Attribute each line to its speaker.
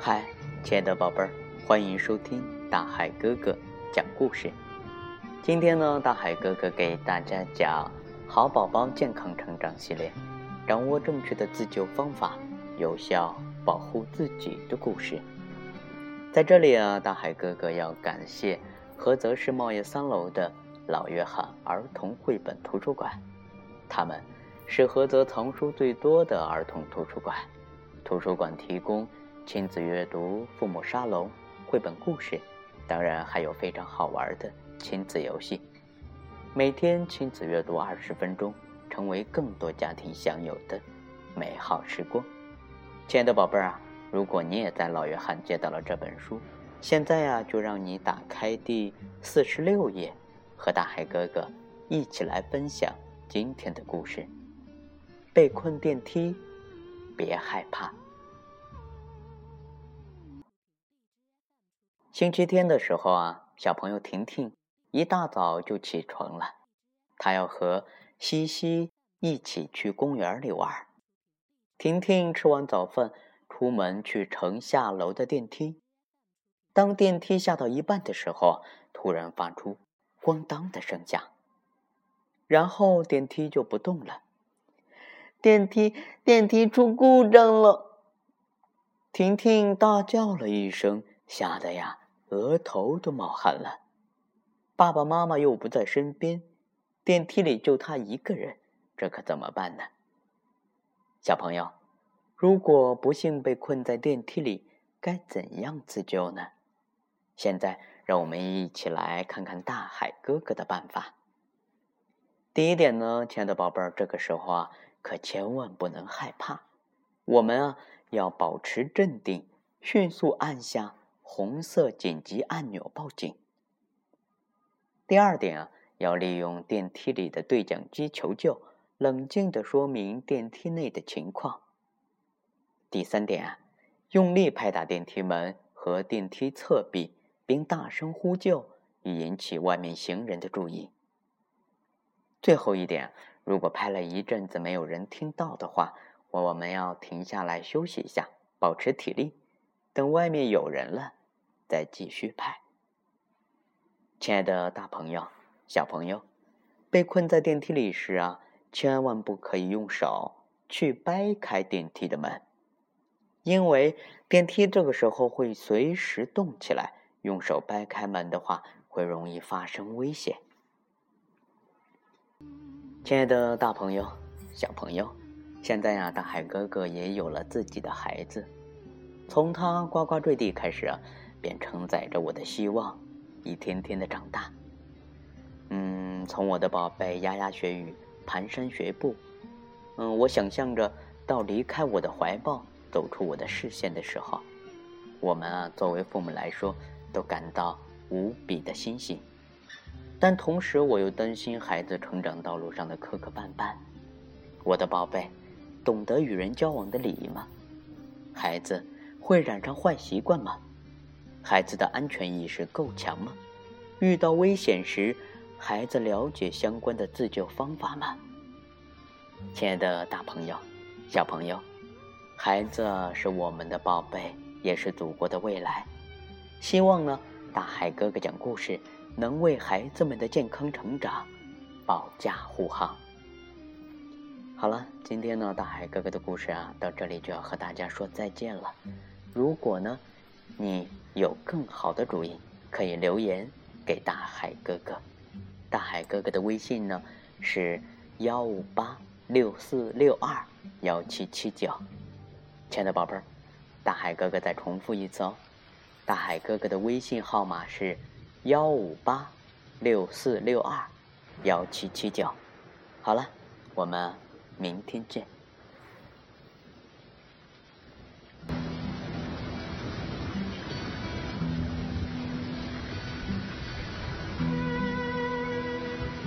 Speaker 1: 嗨，亲爱的宝贝儿，欢迎收听大海哥哥讲故事。今天呢，大海哥哥给大家讲《好宝宝健康成长系列》，掌握正确的自救方法，有效保护自己的故事。在这里啊，大海哥哥要感谢菏泽市茂业三楼的老约翰儿童绘本图书馆，他们是菏泽藏书最多的儿童图书馆。图书馆提供。亲子阅读、父母沙龙、绘本故事，当然还有非常好玩的亲子游戏。每天亲子阅读二十分钟，成为更多家庭享有的美好时光。亲爱的宝贝儿啊，如果你也在老约翰接到了这本书，现在呀，就让你打开第四十六页，和大海哥哥一起来分享今天的故事。被困电梯，别害怕。星期天的时候啊，小朋友婷婷一大早就起床了，她要和西西一起去公园里玩。婷婷吃完早饭，出门去乘下楼的电梯。当电梯下到一半的时候，突然发出“咣当”的声响，然后电梯就不动了。电梯电梯出故障了！婷婷大叫了一声，吓得呀。额头都冒汗了，爸爸妈妈又不在身边，电梯里就她一个人，这可怎么办呢？小朋友，如果不幸被困在电梯里，该怎样自救呢？现在让我们一起来看看大海哥哥的办法。第一点呢，亲爱的宝贝儿，这个时候啊，可千万不能害怕，我们啊要保持镇定，迅速按下。红色紧急按钮报警。第二点啊，要利用电梯里的对讲机求救，冷静的说明电梯内的情况。第三点啊，用力拍打电梯门和电梯侧壁，并大声呼救，以引起外面行人的注意。最后一点，如果拍了一阵子没有人听到的话，我们要停下来休息一下，保持体力，等外面有人了。再继续拍。亲爱的大朋友、小朋友，被困在电梯里时啊，千万不可以用手去掰开电梯的门，因为电梯这个时候会随时动起来，用手掰开门的话，会容易发生危险。亲爱的大朋友、小朋友，现在呀，大海哥哥也有了自己的孩子，从他呱呱坠地开始啊。便承载着我的希望，一天天的长大。嗯，从我的宝贝牙牙学语、蹒跚学步，嗯，我想象着到离开我的怀抱、走出我的视线的时候，我们啊，作为父母来说，都感到无比的欣喜。但同时，我又担心孩子成长道路上的磕磕绊绊。我的宝贝，懂得与人交往的礼仪吗？孩子会染上坏习惯吗？孩子的安全意识够强吗？遇到危险时，孩子了解相关的自救方法吗？亲爱的大朋友、小朋友，孩子是我们的宝贝，也是祖国的未来。希望呢，大海哥哥讲故事能为孩子们的健康成长保驾护航。好了，今天呢，大海哥哥的故事啊，到这里就要和大家说再见了。如果呢，你有更好的主意，可以留言给大海哥哥。大海哥哥的微信呢是幺五八六四六二幺七七九。亲爱的宝贝儿，大海哥哥再重复一次哦。大海哥哥的微信号码是幺五八六四六二幺七七九。好了，我们明天见。